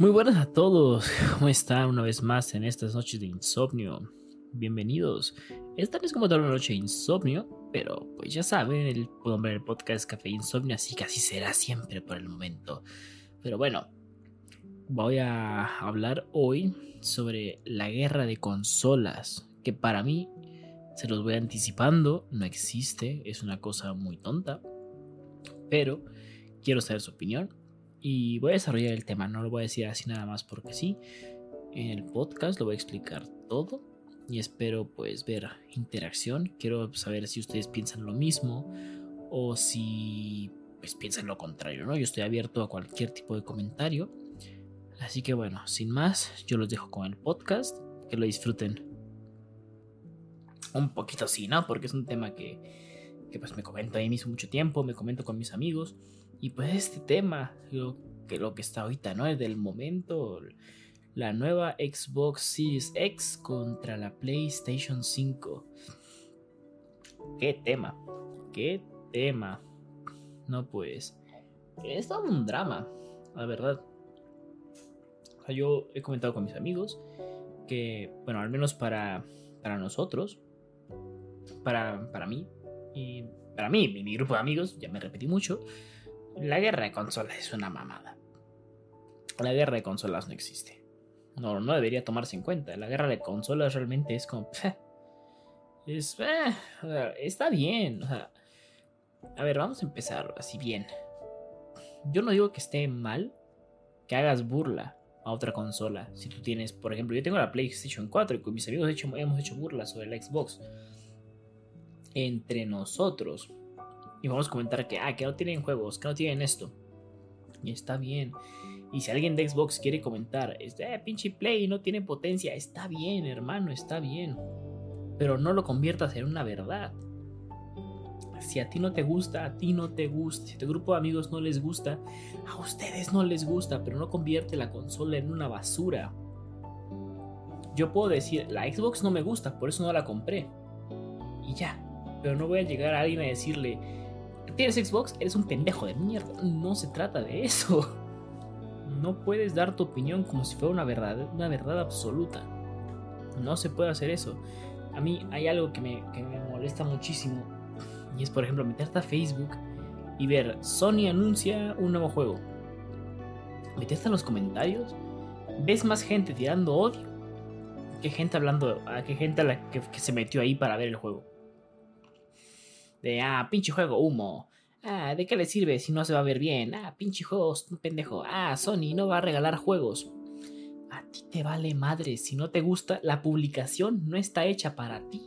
Muy buenas a todos, ¿cómo están una vez más en estas noches de insomnio? Bienvenidos. Esta no es como toda una noche de insomnio, pero pues ya saben, el nombre del podcast Café Insomnio, así que así será siempre por el momento. Pero bueno, voy a hablar hoy sobre la guerra de consolas, que para mí, se los voy anticipando, no existe, es una cosa muy tonta, pero quiero saber su opinión y voy a desarrollar el tema, no lo voy a decir así nada más porque sí. En el podcast lo voy a explicar todo y espero pues ver interacción. Quiero saber si ustedes piensan lo mismo o si pues piensan lo contrario, ¿no? Yo estoy abierto a cualquier tipo de comentario. Así que bueno, sin más, yo los dejo con el podcast, que lo disfruten. Un poquito así, ¿no? Porque es un tema que, que pues me comento ahí mismo mucho tiempo, me comento con mis amigos. Y pues este tema, lo que, lo que está ahorita, ¿no? Es del momento, la nueva Xbox Series X contra la PlayStation 5. ¿Qué tema? ¿Qué tema? No pues, es todo un drama, la verdad. Yo he comentado con mis amigos que, bueno, al menos para, para nosotros, para, para mí, y para mí, mi grupo de amigos, ya me repetí mucho, la guerra de consolas es una mamada. La guerra de consolas no existe. No, no debería tomarse en cuenta. La guerra de consolas realmente es como... es... está bien. a ver, vamos a empezar así bien. Yo no digo que esté mal que hagas burla a otra consola. Si tú tienes, por ejemplo, yo tengo la PlayStation 4 y con mis amigos hemos hecho burla sobre la Xbox. Entre nosotros y vamos a comentar que, ah, que no tienen juegos, que no tienen esto. Y está bien. Y si alguien de Xbox quiere comentar, este, eh, pinche Play no tiene potencia, está bien, hermano, está bien. Pero no lo conviertas en una verdad. Si a ti no te gusta, a ti no te gusta. Si a tu grupo de amigos no les gusta, a ustedes no les gusta, pero no convierte la consola en una basura. Yo puedo decir, la Xbox no me gusta, por eso no la compré. Y ya. Pero no voy a llegar a alguien a decirle, tienes Xbox, eres un pendejo de mierda. No se trata de eso. No puedes dar tu opinión como si fuera una verdad, una verdad absoluta. No se puede hacer eso. A mí hay algo que me, que me molesta muchísimo. Y es, por ejemplo, meterte a Facebook y ver Sony anuncia un nuevo juego. Meterte en los comentarios. Ves más gente tirando odio que gente hablando. que gente a la que se metió ahí para ver el juego. De, ah, pinche juego, humo. Ah, ¿de qué le sirve si no se va a ver bien? Ah, pinche juego, pendejo. Ah, Sony no va a regalar juegos. A ti te vale madre. Si no te gusta, la publicación no está hecha para ti.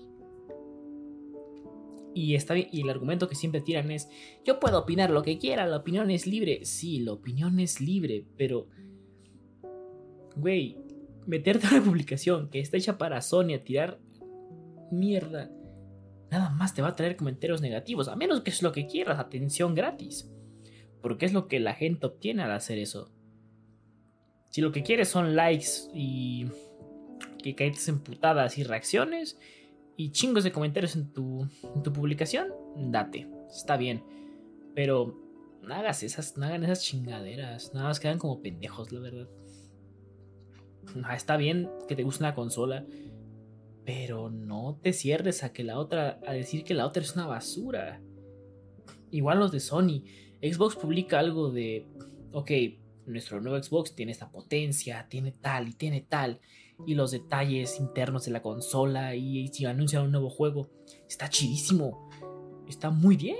Y, está y el argumento que siempre tiran es, yo puedo opinar lo que quiera, la opinión es libre. Sí, la opinión es libre, pero... Güey, meterte a una publicación que está hecha para Sony a tirar mierda nada más te va a traer comentarios negativos, a menos que es lo que quieras, atención gratis. Porque es lo que la gente obtiene al hacer eso. Si lo que quieres son likes y que caes emputadas y reacciones y chingos de comentarios en tu, en tu publicación, date, está bien. Pero no hagas esas, no hagan esas chingaderas, nada más quedan como pendejos, la verdad. Ah, está bien que te guste una consola, pero no te cierres a que la otra, a decir que la otra es una basura. Igual los de Sony. Xbox publica algo de, ok, nuestro nuevo Xbox tiene esta potencia, tiene tal y tiene tal. Y los detalles internos de la consola y, si anuncian un nuevo juego. Está chidísimo. Está muy bien.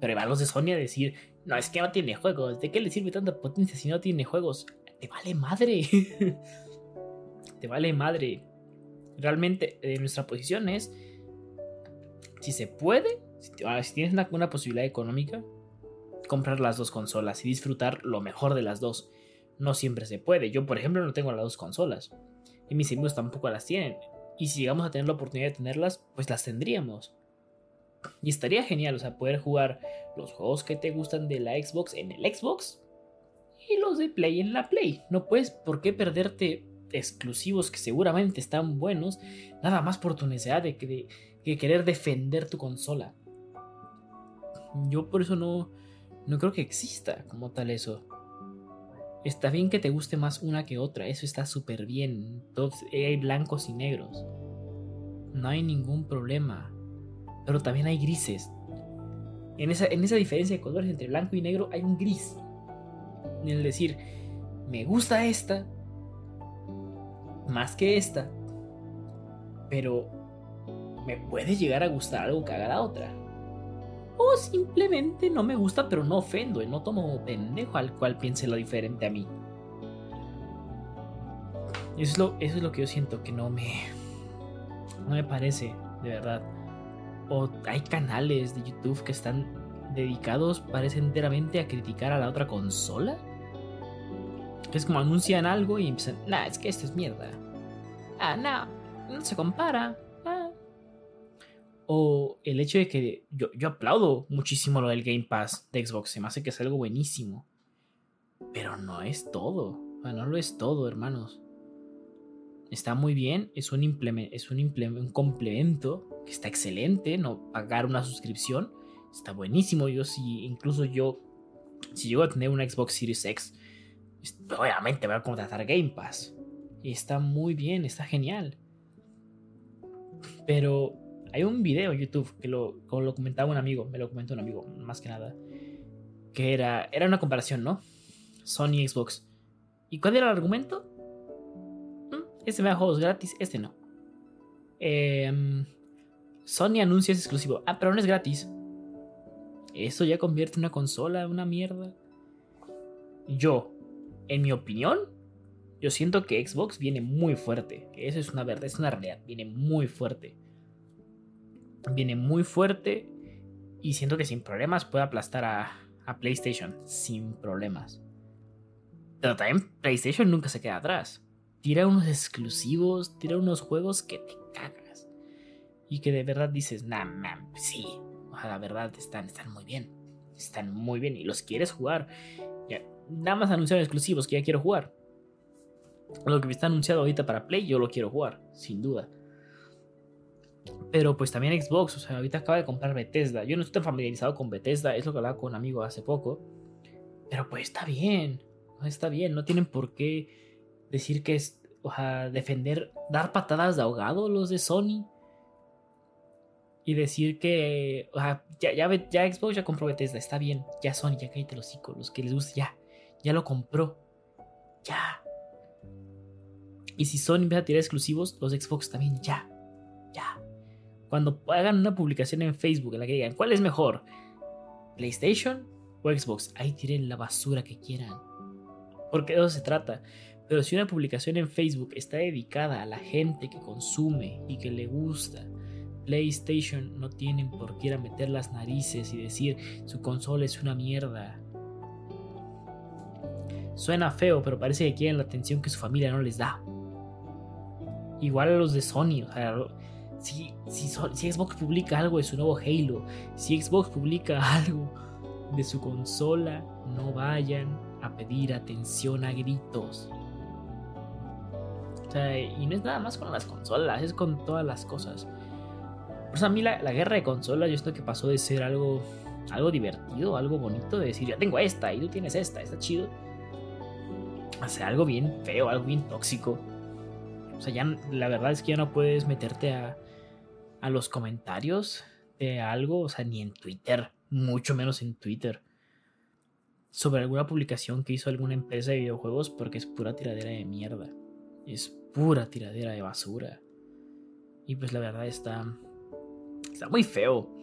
Pero igual los de Sony a decir, no, es que no tiene juegos. ¿De qué le sirve tanta potencia si no tiene juegos? Te vale madre. Te vale madre. Realmente eh, nuestra posición es, si se puede, si, ah, tienes una, posibilidad económica, comprar las dos consolas y disfrutar lo mejor de las dos. No siempre se puede. Yo, por ejemplo, no tengo las dos consolas. Y mis amigos tampoco las tienen. Y si llegamos a tener la oportunidad de tenerlas, pues las tendríamos. Y estaría genial, o sea, poder jugar los juegos que te gustan de la Xbox en el Xbox y los de Play en la Play. No puedes por qué perderte exclusivos que seguramente están buenos, nada más por tu necesidad de, querer defender tu consola. Yo por eso no, no creo que exista como tal eso. Está bien que te guste más una que otra, eso está súper bien. Todos, hay blancos y negros. No hay ningún problema. Pero también hay grises. En esa, en esa diferencia de colores entre blanco y negro hay un gris. En el decir, me gusta esta más que esta. Pero me puede llegar a gustar algo que haga la otra. O simplemente no me gusta, pero no ofendo no tomo pendejo al cual piense lo diferente a mí. Eso es lo, eso es lo que yo siento que no me. No me parece, de verdad. O hay canales de YouTube que están dedicados, parece enteramente a criticar a la otra consola. Es como anuncian algo y empiezan, nah, es que esto es mierda. Ah, no, no se compara. O el hecho de que yo, yo aplaudo muchísimo lo del Game Pass de Xbox, se me hace que es algo buenísimo. Pero no es todo, no lo es todo, hermanos. Está muy bien, es un, es un, un complemento que está excelente, no pagar una suscripción, está buenísimo. Yo si incluso yo, si llego a tener una Xbox Series X, obviamente voy a contratar Game Pass. Y está muy bien, está genial. Pero hay un video en YouTube que lo, comentaba un amigo, me lo comentó un amigo, más que nada. Que era, era una comparación, ¿no? Sony y Xbox. ¿Y cuál era el argumento? Mm, este me da juegos gratis, este no. Em, Sony anuncia es exclusivo. Ah, pero no es gratis. Eso ya convierte una consola en una mierda. Yo, en mi opinión, yo siento que Xbox viene muy fuerte. Eso es una verdad, es una realidad. Viene muy fuerte viene muy fuerte y siento que sin problemas puede aplastar a, PlayStation, sin problemas. Pero también PlayStation nunca se queda atrás. Tira unos exclusivos, tira unos juegos que te cagas. Y que de verdad dices, nah, man, sí, la verdad están, están muy bien. Están muy bien y los quieres jugar. Nada más anunciaron exclusivos que ya quiero jugar. Lo que me está anunciado ahorita para Play, yo lo quiero jugar, sin duda. Pero pues también Xbox, o sea, ahorita acaba de comprar Bethesda. Yo no estoy familiarizado con Bethesda, es lo que hablaba con un amigo hace poco. Pero pues está bien, está bien, no tienen por qué decir que es, o sea, defender, dar patadas de ahogado los de Sony. Y decir que, o sea, ya, ya, ya Xbox ya compró Bethesda, está bien, ya Sony, ya cállate los hocico, los que les guste, ya, ya lo compró, ya. Y si Sony empieza a tirar exclusivos, los Xbox también, ya, ya. Cuando hagan una publicación en Facebook en la que digan, ¿cuál es mejor? ¿PlayStation o Xbox? Ahí tiren la basura que quieran. Porque de eso se trata. Pero si una publicación en Facebook está dedicada a la gente que consume y que le gusta, PlayStation no tienen por qué ir a meter las narices y decir su consola es una mierda. Suena feo, pero parece que quieren la atención que su familia no les da. Igual a los de Sony, o sea, si, si, Xbox publica algo de su nuevo Halo, si Xbox publica algo de su consola, no vayan a pedir atención a gritos. O sea, y no es nada más con las consolas, es con todas las cosas. Pues a mí la, guerra de consolas, yo esto que pasó de ser algo, algo divertido, algo bonito, de decir, ya tengo esta y tú tienes esta, está chido. O algo bien feo, algo bien tóxico. O sea, ya la verdad es que ya no puedes meterte a, a los comentarios de algo, o sea, ni en Twitter, mucho menos en Twitter, sobre alguna publicación que hizo alguna empresa de videojuegos porque es pura tiradera de mierda. Es pura tiradera de basura. Y pues la verdad está. Está muy feo.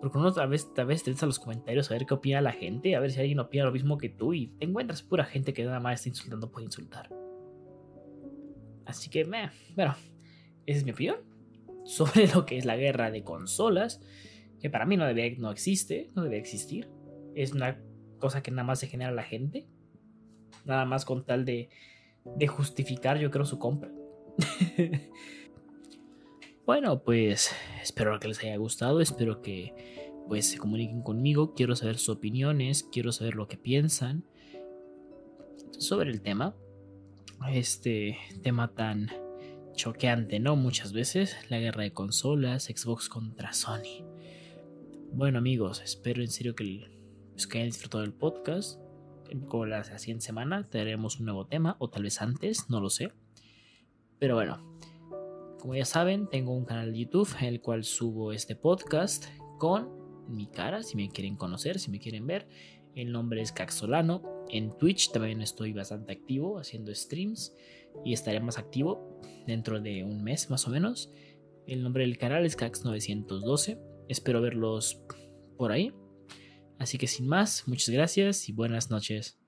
Porque uno tal vez, tal vez te a los comentarios a ver qué opina la gente, a ver si alguien opina lo mismo que tú y te encuentras pura gente que nada más está insultando por insultar. Así que, meh, bueno, esa es mi opinión sobre lo que es la guerra de consolas, que para mí no, debe, no existe, no debe existir. Es una cosa que nada más se genera la gente, nada más con tal de, de justificar, yo creo, su compra. bueno, pues espero que les haya gustado, espero que pues se comuniquen conmigo, quiero saber sus opiniones, quiero saber lo que piensan sobre el tema. Este tema tan choqueante, ¿no? Muchas veces la guerra de consolas, Xbox contra Sony. Bueno amigos, espero en serio que, pues, que hayan disfrutado del podcast. como la siguiente semana tenemos un nuevo tema, o tal vez antes, no lo sé. Pero bueno, como ya saben, tengo un canal de YouTube en el cual subo este podcast con mi cara, si me quieren conocer, si me quieren ver. El nombre es Caxolano. En Twitch también estoy bastante activo haciendo streams y estaré más activo dentro de un mes más o menos. El nombre del canal es Cax912. Espero verlos por ahí. Así que sin más, muchas gracias y buenas noches.